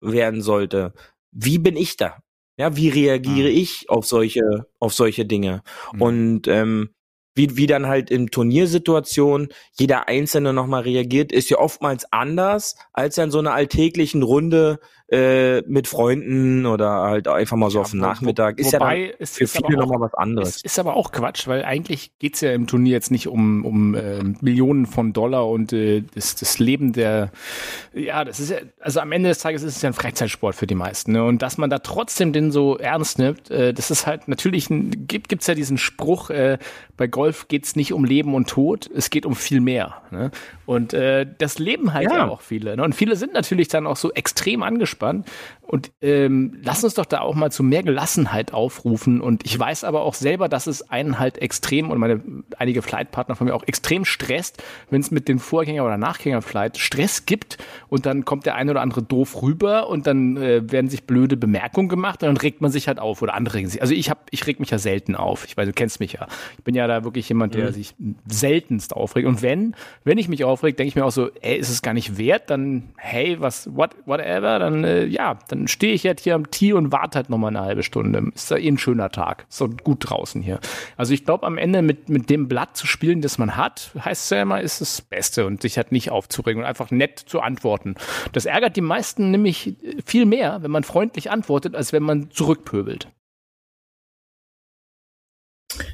werden sollte. Wie bin ich da? Ja, wie reagiere mhm. ich auf solche, auf solche Dinge? Mhm. Und ähm, wie, wie dann halt in Turniersituationen jeder Einzelne nochmal reagiert, ist ja oftmals anders als in so einer alltäglichen Runde äh, mit Freunden oder halt einfach mal so ja, auf dem Nachmittag. Ist ja ist, für viele nochmal was anderes. Ist, ist aber auch Quatsch, weil eigentlich geht's ja im Turnier jetzt nicht um, um äh, Millionen von Dollar und äh, das, das Leben der, ja, das ist ja, also am Ende des Tages ist es ja ein Freizeitsport für die meisten. Ne? Und dass man da trotzdem den so ernst nimmt, äh, das ist halt natürlich, ein, gibt gibt's ja diesen Spruch, äh, bei Golf geht's nicht um Leben und Tod, es geht um viel mehr. Ne? Und äh, das leben halt ja. ja auch viele. Ne? Und viele sind natürlich dann auch so extrem angespannt. Und ähm, lass uns doch da auch mal zu mehr Gelassenheit aufrufen. Und ich weiß aber auch selber, dass es einen halt extrem und meine einige Flightpartner von mir auch extrem stresst, wenn es mit den Vorgänger- oder Nachgänger-Flight Stress gibt und dann kommt der eine oder andere doof rüber und dann äh, werden sich blöde Bemerkungen gemacht und dann regt man sich halt auf oder andere regen sich. Also ich hab, ich reg mich ja selten auf. Ich weiß, du kennst mich ja. Ich bin ja da wirklich jemand, der mhm. sich seltenst aufregt. Und wenn, wenn ich mich aufreg, denke ich mir auch so, ey, ist es gar nicht wert, dann hey, was, what, whatever, dann äh, ja, dann stehe ich jetzt hier am Tee und warte halt nochmal eine halbe Stunde. Ist ja eh ein schöner Tag. Ist doch gut draußen hier. Also ich glaube, am Ende mit, mit dem Blatt zu spielen, das man hat, heißt es ja immer, ist das Beste und sich halt nicht aufzuregen und einfach nett zu antworten. Das ärgert die meisten nämlich viel mehr, wenn man freundlich antwortet, als wenn man zurückpöbelt.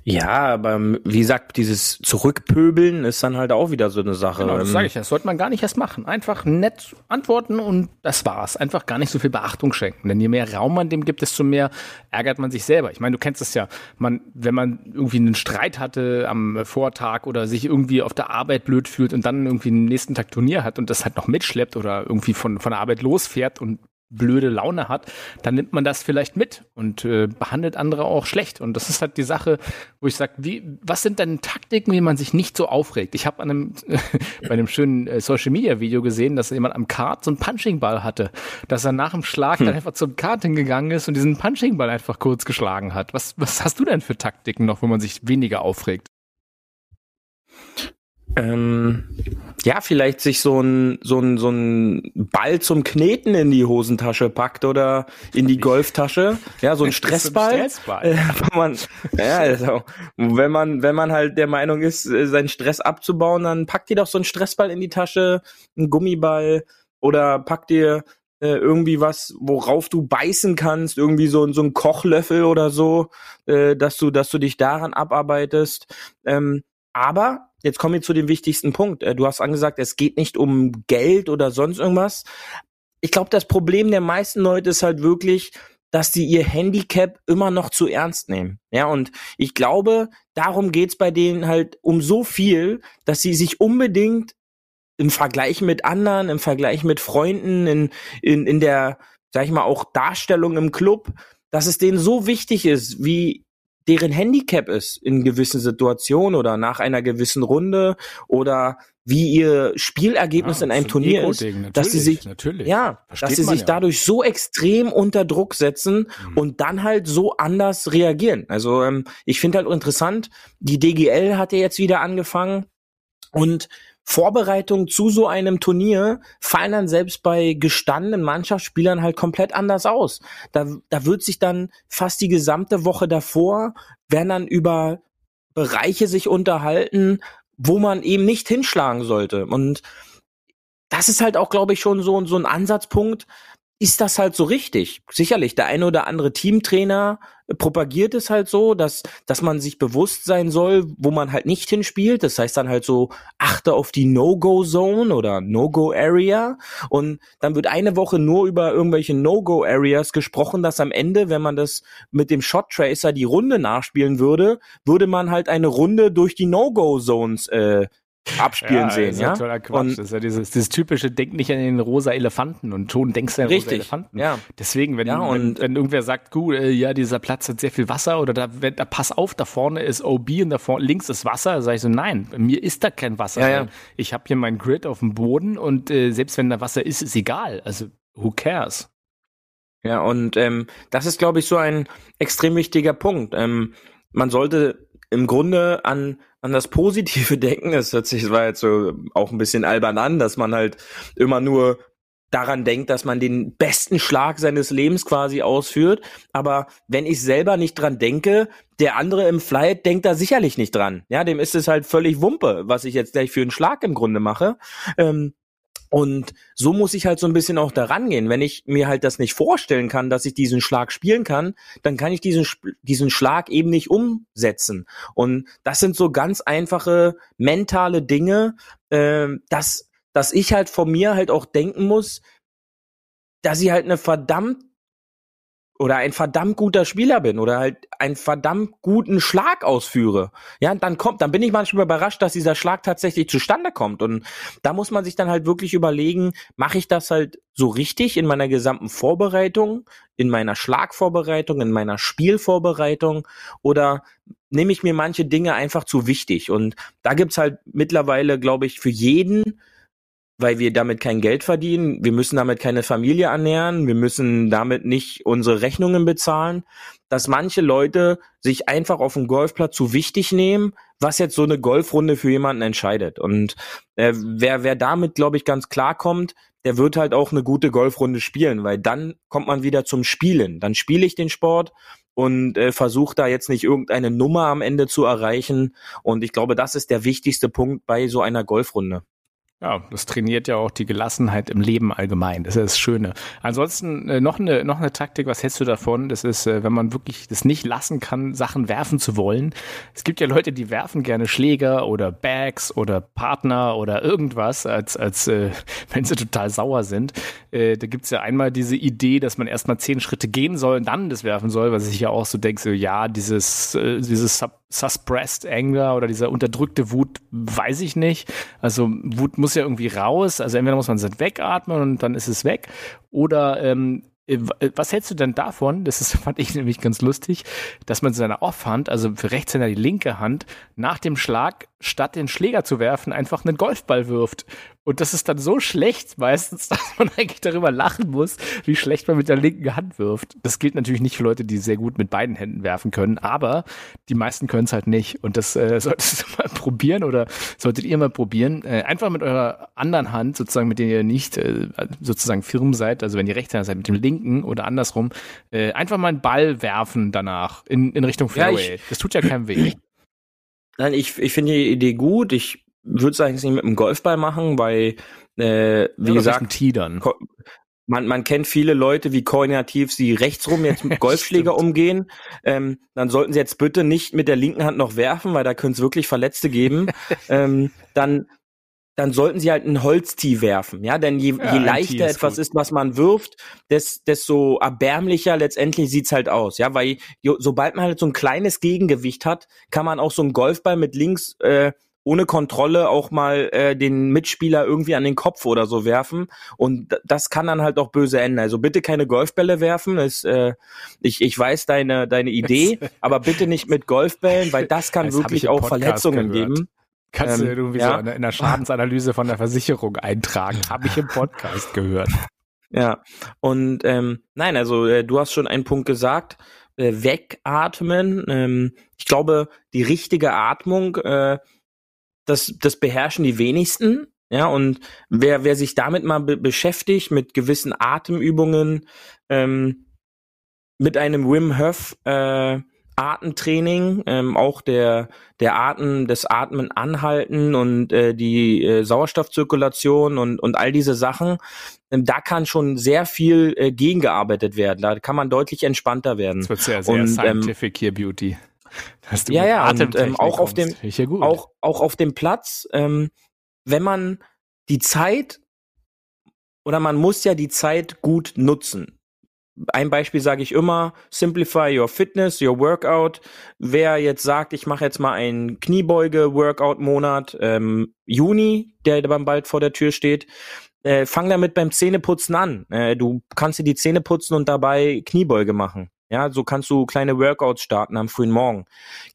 Ja, aber wie gesagt, dieses Zurückpöbeln ist dann halt auch wieder so eine Sache. Genau, das sage ich. Das sollte man gar nicht erst machen. Einfach nett antworten und das war's. Einfach gar nicht so viel Beachtung schenken. Denn je mehr Raum man dem gibt, desto mehr ärgert man sich selber. Ich meine, du kennst es ja. Man, wenn man irgendwie einen Streit hatte am Vortag oder sich irgendwie auf der Arbeit blöd fühlt und dann irgendwie den nächsten Tag Turnier hat und das halt noch mitschleppt oder irgendwie von, von der Arbeit losfährt und blöde Laune hat, dann nimmt man das vielleicht mit und äh, behandelt andere auch schlecht. Und das ist halt die Sache, wo ich sage, wie, was sind denn Taktiken, wie man sich nicht so aufregt? Ich habe an einem bei einem schönen äh, Social Media Video gesehen, dass jemand am Kart so einen Punching Ball hatte, dass er nach dem Schlag hm. dann einfach zum Kart hingegangen ist und diesen Punching Ball einfach kurz geschlagen hat. Was was hast du denn für Taktiken noch, wo man sich weniger aufregt? Ähm, ja, vielleicht sich so ein, so ein, so ein Ball zum Kneten in die Hosentasche packt oder in die Golftasche. Ja, so ein Stressball. Stressball. Äh, man, ja, also, wenn man, wenn man halt der Meinung ist, äh, seinen Stress abzubauen, dann packt ihr doch so ein Stressball in die Tasche, einen Gummiball oder packt dir äh, irgendwie was, worauf du beißen kannst, irgendwie so, so ein Kochlöffel oder so, äh, dass du, dass du dich daran abarbeitest. Ähm, aber jetzt kommen wir zu dem wichtigsten Punkt. Äh, du hast angesagt, es geht nicht um Geld oder sonst irgendwas. Ich glaube, das Problem der meisten Leute ist halt wirklich, dass die ihr Handicap immer noch zu ernst nehmen. Ja, und ich glaube, darum geht's bei denen halt um so viel, dass sie sich unbedingt im Vergleich mit anderen, im Vergleich mit Freunden, in, in, in der, sag ich mal, auch Darstellung im Club, dass es denen so wichtig ist, wie deren Handicap ist in gewissen Situationen oder nach einer gewissen Runde oder wie ihr Spielergebnis ja, in einem Turnier ist, dass sie sich, natürlich. ja, Versteht dass sie sich ja. dadurch so extrem unter Druck setzen mhm. und dann halt so anders reagieren. Also ähm, ich finde halt interessant, die DGL hat ja jetzt wieder angefangen und Vorbereitungen zu so einem Turnier fallen dann selbst bei gestandenen Mannschaftsspielern halt komplett anders aus. Da, da wird sich dann fast die gesamte Woche davor werden dann über Bereiche sich unterhalten, wo man eben nicht hinschlagen sollte. Und das ist halt auch, glaube ich, schon so, so ein Ansatzpunkt, ist das halt so richtig. Sicherlich, der eine oder andere Teamtrainer propagiert es halt so, dass, dass man sich bewusst sein soll, wo man halt nicht hinspielt. Das heißt dann halt so, achte auf die No-Go-Zone oder No-Go-Area. Und dann wird eine Woche nur über irgendwelche No-Go-Areas gesprochen, dass am Ende, wenn man das mit dem Shot-Tracer die Runde nachspielen würde, würde man halt eine Runde durch die No-Go-Zones äh, abspielen ja, sehen, ja. Totaler Quatsch. Und das ist ja dieses, dieses typische Denk nicht an den rosa Elefanten und schon denkst du an den rosa Elefanten. Ja. Deswegen, wenn, ja, wenn, wenn irgendwer sagt, gut, äh, ja, dieser Platz hat sehr viel Wasser oder da, wenn, da pass auf, da vorne ist OB und da vorne links ist Wasser, sage ich so, nein, bei mir ist da kein Wasser. Ja, ja. Ich habe hier mein Grid auf dem Boden und äh, selbst wenn da Wasser ist, ist egal. Also who cares? Ja, und ähm, das ist, glaube ich, so ein extrem wichtiger Punkt. Ähm, man sollte im Grunde an an das Positive denken. Es hört sich, das war jetzt so auch ein bisschen albern an, dass man halt immer nur daran denkt, dass man den besten Schlag seines Lebens quasi ausführt. Aber wenn ich selber nicht dran denke, der andere im Flight denkt da sicherlich nicht dran. Ja, dem ist es halt völlig Wumpe, was ich jetzt gleich für einen Schlag im Grunde mache. Ähm, und so muss ich halt so ein bisschen auch daran gehen. Wenn ich mir halt das nicht vorstellen kann, dass ich diesen Schlag spielen kann, dann kann ich diesen, diesen Schlag eben nicht umsetzen. Und das sind so ganz einfache mentale Dinge, äh, dass, dass ich halt von mir halt auch denken muss, dass ich halt eine verdammt oder ein verdammt guter Spieler bin oder halt einen verdammt guten Schlag ausführe. Ja, dann kommt, dann bin ich manchmal überrascht, dass dieser Schlag tatsächlich zustande kommt. Und da muss man sich dann halt wirklich überlegen, mache ich das halt so richtig in meiner gesamten Vorbereitung, in meiner Schlagvorbereitung, in meiner Spielvorbereitung oder nehme ich mir manche Dinge einfach zu wichtig. Und da gibt's halt mittlerweile, glaube ich, für jeden weil wir damit kein Geld verdienen. Wir müssen damit keine Familie ernähren. Wir müssen damit nicht unsere Rechnungen bezahlen. Dass manche Leute sich einfach auf dem Golfplatz zu wichtig nehmen, was jetzt so eine Golfrunde für jemanden entscheidet. Und äh, wer, wer damit, glaube ich, ganz klar kommt, der wird halt auch eine gute Golfrunde spielen, weil dann kommt man wieder zum Spielen. Dann spiele ich den Sport und äh, versuche da jetzt nicht irgendeine Nummer am Ende zu erreichen. Und ich glaube, das ist der wichtigste Punkt bei so einer Golfrunde. Ja, das trainiert ja auch die Gelassenheit im Leben allgemein. Das ist das Schöne. Ansonsten äh, noch eine noch eine Taktik. Was hältst du davon? Das ist, äh, wenn man wirklich das nicht lassen kann, Sachen werfen zu wollen. Es gibt ja Leute, die werfen gerne Schläger oder Bags oder Partner oder irgendwas, als als äh, wenn sie total sauer sind. Äh, da gibt's ja einmal diese Idee, dass man erstmal zehn Schritte gehen soll und dann das werfen soll, was ich ja auch so denke, so ja, dieses äh, dieses Sub suppressed Anger oder dieser unterdrückte Wut, weiß ich nicht. Also Wut muss ja irgendwie raus. Also entweder muss man es wegatmen und dann ist es weg. Oder ähm, äh, was hältst du denn davon? Das ist, fand ich nämlich ganz lustig, dass man seine Offhand, also für Rechtshänder die linke Hand, nach dem Schlag, statt den Schläger zu werfen, einfach einen Golfball wirft. Und das ist dann so schlecht meistens, dass man eigentlich darüber lachen muss, wie schlecht man mit der linken Hand wirft. Das gilt natürlich nicht für Leute, die sehr gut mit beiden Händen werfen können, aber die meisten können es halt nicht. Und das äh, solltest du mal probieren oder solltet ihr mal probieren. Äh, einfach mit eurer anderen Hand, sozusagen, mit der ihr nicht äh, sozusagen firm seid, also wenn ihr Rechtshänder seid, mit dem linken oder andersrum, äh, einfach mal einen Ball werfen danach in, in Richtung Fairway. Ja, das tut ja keinem weh. Nein, ich, ich finde die Idee gut. Ich würde es eigentlich nicht mit einem Golfball machen, weil, äh, wie ja, gesagt, Tidern. Man, man kennt viele Leute, wie koordinativ sie rechtsrum jetzt mit Golfschläger umgehen. Ähm, dann sollten sie jetzt bitte nicht mit der linken Hand noch werfen, weil da könnte es wirklich Verletzte geben. ähm, dann dann sollten sie halt ein Holztee werfen, ja, denn je, ja, je leichter etwas gut. ist, was man wirft, des, desto erbärmlicher letztendlich sieht's halt aus, ja, weil jo, sobald man halt so ein kleines Gegengewicht hat, kann man auch so einen Golfball mit links äh, ohne Kontrolle auch mal äh, den Mitspieler irgendwie an den Kopf oder so werfen. Und das kann dann halt auch böse enden. Also bitte keine Golfbälle werfen. Ist, äh, ich, ich weiß deine, deine Idee, aber bitte nicht mit Golfbällen, weil das kann das wirklich auch Verletzungen geben. Kannst ähm, du irgendwie ja. so in der Schadensanalyse von der Versicherung eintragen. Habe ich im Podcast gehört. Ja, und ähm, nein, also äh, du hast schon einen Punkt gesagt, äh, wegatmen. Ähm, ich glaube, die richtige Atmung äh, das, das beherrschen die wenigsten. Ja, und wer, wer sich damit mal be beschäftigt, mit gewissen Atemübungen, ähm, mit einem Wim Hof äh, Atemtraining, ähm, auch der der Atem, das Atmen anhalten und äh, die äh, Sauerstoffzirkulation und und all diese Sachen, ähm, da kann schon sehr viel äh, gegengearbeitet werden. Da kann man deutlich entspannter werden. Das wird sehr sehr und, scientific ähm, hier Beauty. ja ja und ähm, auch auf dem auch auch auf dem Platz, ähm, wenn man die Zeit oder man muss ja die Zeit gut nutzen ein Beispiel sage ich immer, simplify your fitness, your workout. Wer jetzt sagt, ich mache jetzt mal einen Kniebeuge-Workout-Monat, ähm, Juni, der dann bald vor der Tür steht, äh, fang damit beim Zähneputzen an. Äh, du kannst dir die Zähne putzen und dabei Kniebeuge machen. Ja, so kannst du kleine Workouts starten am frühen Morgen.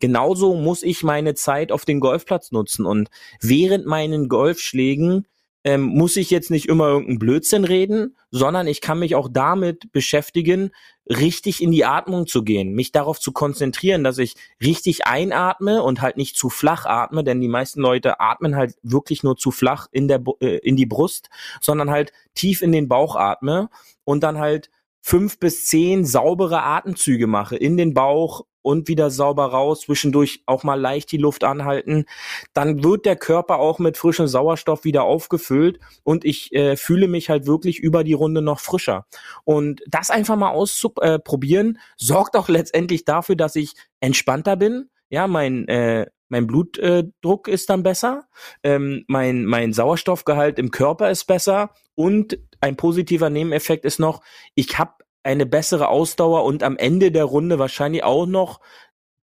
Genauso muss ich meine Zeit auf den Golfplatz nutzen und während meinen Golfschlägen ähm, muss ich jetzt nicht immer irgendeinen Blödsinn reden, sondern ich kann mich auch damit beschäftigen, richtig in die Atmung zu gehen, mich darauf zu konzentrieren, dass ich richtig einatme und halt nicht zu flach atme, denn die meisten Leute atmen halt wirklich nur zu flach in der äh, in die Brust, sondern halt tief in den Bauch atme und dann halt fünf bis zehn saubere Atemzüge mache in den Bauch und wieder sauber raus, zwischendurch auch mal leicht die Luft anhalten, dann wird der Körper auch mit frischem Sauerstoff wieder aufgefüllt und ich äh, fühle mich halt wirklich über die Runde noch frischer. Und das einfach mal auszuprobieren, äh, sorgt auch letztendlich dafür, dass ich entspannter bin. Ja, mein äh, mein Blutdruck äh, ist dann besser, ähm, mein mein Sauerstoffgehalt im Körper ist besser und ein positiver Nebeneffekt ist noch, ich habe eine bessere Ausdauer und am Ende der Runde wahrscheinlich auch noch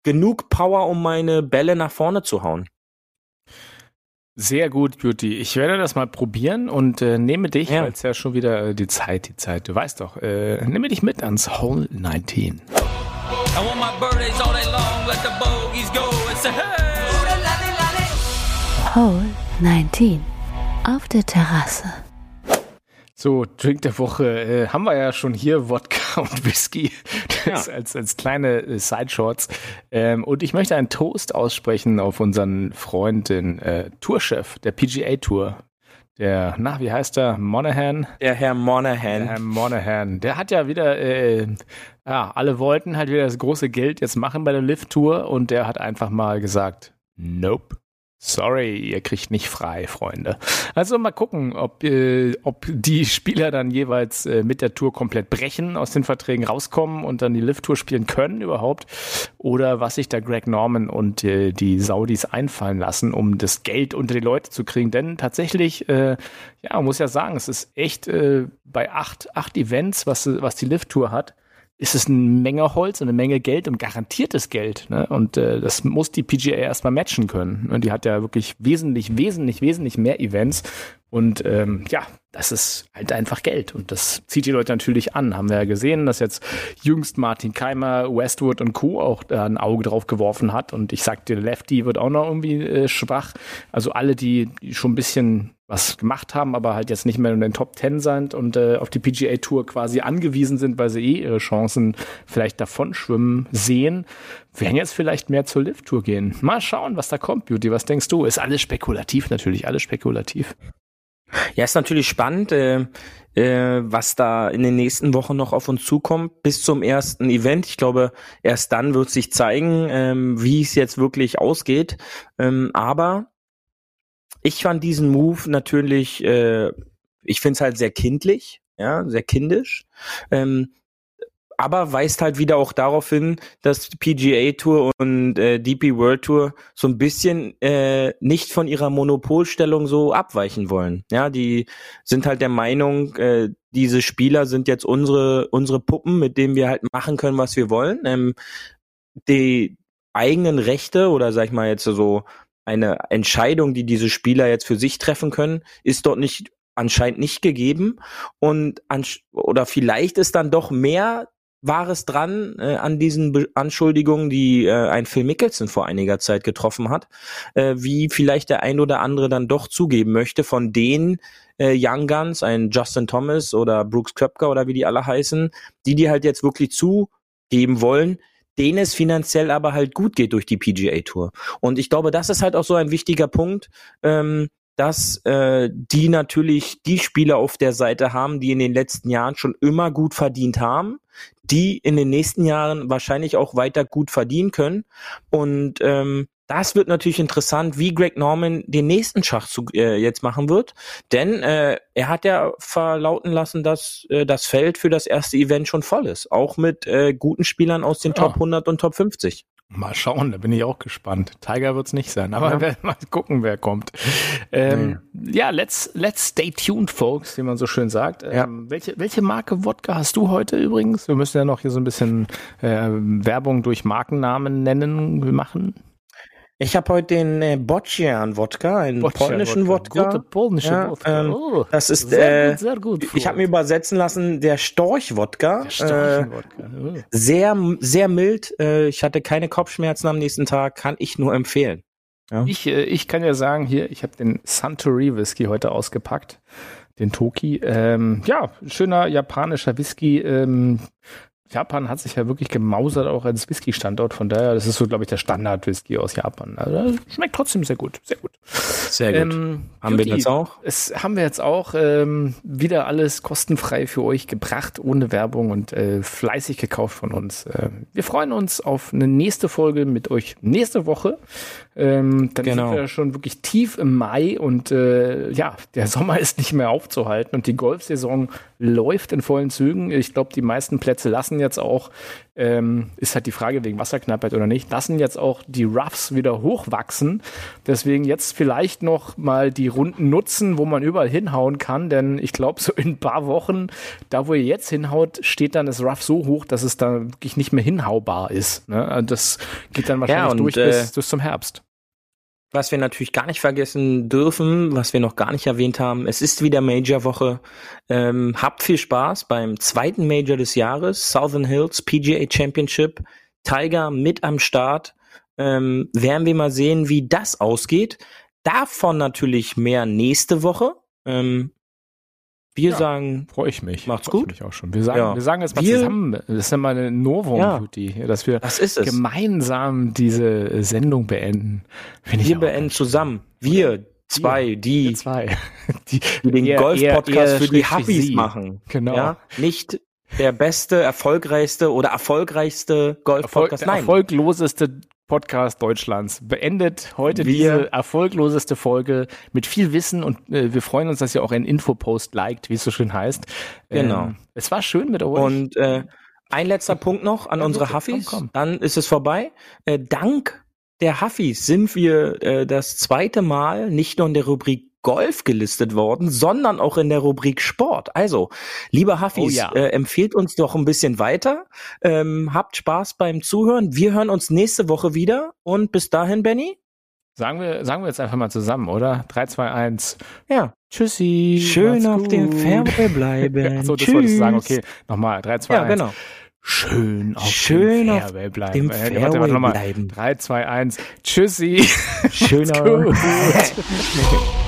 genug Power, um meine Bälle nach vorne zu hauen. Sehr gut, Beauty. Ich werde das mal probieren und äh, nehme dich, ja. weil es ja schon wieder äh, die Zeit, die Zeit, du weißt doch, äh, nehme dich mit ans Hole 19. Hole 19 auf der Terrasse. So, Drink der Woche äh, haben wir ja schon hier Wodka und Whisky das ja. als, als kleine äh, Sideshorts. Ähm, und ich möchte einen Toast aussprechen auf unseren Freund, den äh, Tourchef der PGA Tour. Der, na, wie heißt er? Monahan? Der Herr Monahan. Der Herr Monahan. Der hat ja wieder, äh, ja, alle wollten halt wieder das große Geld jetzt machen bei der Lift Tour und der hat einfach mal gesagt, nope. Sorry, ihr kriegt nicht frei, Freunde. Also mal gucken, ob, äh, ob die Spieler dann jeweils äh, mit der Tour komplett brechen, aus den Verträgen rauskommen und dann die Lift-Tour spielen können überhaupt. Oder was sich da Greg Norman und äh, die Saudis einfallen lassen, um das Geld unter die Leute zu kriegen. Denn tatsächlich, äh, ja, man muss ja sagen, es ist echt äh, bei acht, acht Events, was, was die Lift-Tour hat, ist es eine Menge Holz und eine Menge Geld und garantiertes Geld. Ne? Und äh, das muss die PGA erstmal matchen können. Und die hat ja wirklich wesentlich, wesentlich, wesentlich mehr Events. Und ähm, ja, das ist halt einfach Geld. Und das zieht die Leute natürlich an. Haben wir ja gesehen, dass jetzt jüngst Martin Keimer, Westwood und Co. auch da ein Auge drauf geworfen hat. Und ich sagte, Lefty wird auch noch irgendwie äh, schwach. Also alle, die, schon ein bisschen was gemacht haben, aber halt jetzt nicht mehr in den Top Ten sind und äh, auf die PGA Tour quasi angewiesen sind, weil sie eh ihre Chancen vielleicht davon schwimmen sehen, werden jetzt vielleicht mehr zur Lift Tour gehen. Mal schauen, was da kommt, Beauty. Was denkst du? Ist alles spekulativ natürlich, alles spekulativ. Ja, ist natürlich spannend, äh, äh, was da in den nächsten Wochen noch auf uns zukommt bis zum ersten Event. Ich glaube, erst dann wird sich zeigen, ähm, wie es jetzt wirklich ausgeht. Ähm, aber ich fand diesen Move natürlich, äh, ich finde es halt sehr kindlich, ja, sehr kindisch. Ähm, aber weist halt wieder auch darauf hin, dass PGA Tour und äh, DP World Tour so ein bisschen äh, nicht von ihrer Monopolstellung so abweichen wollen. Ja, die sind halt der Meinung, äh, diese Spieler sind jetzt unsere unsere Puppen, mit denen wir halt machen können, was wir wollen. Ähm, die eigenen Rechte oder sag ich mal jetzt so eine Entscheidung, die diese Spieler jetzt für sich treffen können, ist dort nicht anscheinend nicht gegeben und oder vielleicht ist dann doch mehr Wahres dran äh, an diesen Be Anschuldigungen, die äh, ein Phil Mickelson vor einiger Zeit getroffen hat, äh, wie vielleicht der ein oder andere dann doch zugeben möchte von den äh, Young Guns, ein Justin Thomas oder Brooks Köpker oder wie die alle heißen, die die halt jetzt wirklich zugeben wollen, denen es finanziell aber halt gut geht durch die PGA Tour. Und ich glaube, das ist halt auch so ein wichtiger Punkt, ähm, dass äh, die natürlich die Spieler auf der Seite haben, die in den letzten Jahren schon immer gut verdient haben, die in den nächsten Jahren wahrscheinlich auch weiter gut verdienen können. Und ähm, das wird natürlich interessant, wie Greg Norman den nächsten Schachzug äh, jetzt machen wird, denn äh, er hat ja verlauten lassen, dass äh, das Feld für das erste Event schon voll ist, auch mit äh, guten Spielern aus den Top 100 und Top 50. Mal schauen, da bin ich auch gespannt. Tiger wird's nicht sein, aber ja. mal gucken, wer kommt. Ähm, ja. ja, let's, let's stay tuned, folks, wie man so schön sagt. Ja. Ähm, welche, welche Marke Wodka hast du heute übrigens? Wir müssen ja noch hier so ein bisschen äh, Werbung durch Markennamen nennen machen. Ich habe heute den äh, Bocian Wodka, einen Bocian polnischen Wodka. Gute polnische ja, Wodka. Ähm, oh, das ist sehr äh, gut, sehr gut. Ich habe mir übersetzen lassen der Storch Wodka. Der Storch -Wodka. Äh, oh. Sehr sehr mild. Äh, ich hatte keine Kopfschmerzen am nächsten Tag, kann ich nur empfehlen. Ja. Ich äh, ich kann ja sagen hier, ich habe den Suntory Whisky heute ausgepackt, den Toki. Ähm, ja, schöner japanischer Whisky. Ähm, Japan hat sich ja wirklich gemausert auch als Whisky-Standort. Von daher, das ist so, glaube ich, der Standard-Whisky aus Japan. Also, schmeckt trotzdem sehr gut. Sehr gut. Sehr gut. Ähm, haben Beauty, wir jetzt auch? Es haben wir jetzt auch ähm, wieder alles kostenfrei für euch gebracht, ohne Werbung und äh, fleißig gekauft von uns. Äh, wir freuen uns auf eine nächste Folge mit euch nächste Woche. Ähm, dann genau. sind wir schon wirklich tief im Mai und äh, ja, der Sommer ist nicht mehr aufzuhalten und die Golfsaison läuft in vollen Zügen. Ich glaube, die meisten Plätze lassen jetzt auch, ähm, ist halt die Frage wegen Wasserknappheit oder nicht, lassen jetzt auch die Roughs wieder hochwachsen. Deswegen jetzt vielleicht noch mal die Runden nutzen, wo man überall hinhauen kann, denn ich glaube, so in ein paar Wochen, da wo ihr jetzt hinhaut, steht dann das Rough so hoch, dass es da wirklich nicht mehr hinhaubar ist. Ne? Also das geht dann wahrscheinlich ja, und, durch äh, bis, bis zum Herbst. Was wir natürlich gar nicht vergessen dürfen, was wir noch gar nicht erwähnt haben, es ist wieder Major-Woche. Ähm, habt viel Spaß beim zweiten Major des Jahres, Southern Hills PGA Championship. Tiger mit am Start. Ähm, werden wir mal sehen, wie das ausgeht. Davon natürlich mehr nächste Woche. Ähm, wir ja, sagen, freue ich mich. Macht's gut. Ich auch schon. Wir sagen, ja. wir sagen jetzt mal wir, zusammen, das ist ja mal eine Novum, ja. dass wir gemeinsam diese Sendung beenden. wir beenden zusammen. Wir zwei, die, wir zwei. die, die den Golf-Podcast für die Hubbies machen. Genau. Ja? Nicht der beste, erfolgreichste oder erfolgreichste Golf-Podcast. Erfolg, der erfolgloseste Podcast Deutschlands beendet heute wir. diese erfolgloseste Folge mit viel Wissen und äh, wir freuen uns, dass ihr auch einen Infopost liked, wie es so schön heißt. Genau. Ähm, es war schön mit euch. Und äh, ein letzter Punkt noch an ja, unsere Huffis, komm, komm. dann ist es vorbei. Äh, dank der Huffis sind wir äh, das zweite Mal nicht nur in der Rubrik Golf gelistet worden, sondern auch in der Rubrik Sport. Also, lieber Hafis, oh ja. äh, empfehlt uns doch ein bisschen weiter. Ähm, habt Spaß beim Zuhören. Wir hören uns nächste Woche wieder und bis dahin, Benny. Sagen wir, sagen wir jetzt einfach mal zusammen, oder? 3, 2, 1. Ja. Tschüssi. Schön auf gut. dem Fairway bleiben. so, das Tschüss. wollte ich sagen. Okay, nochmal. 3, 2, ja, 1. genau. Schön auf Schön dem Fairway bleiben. Dem Fairway äh, warte, warte, warte, bleiben. 3, 2, 1. Tschüssi. Schön gut.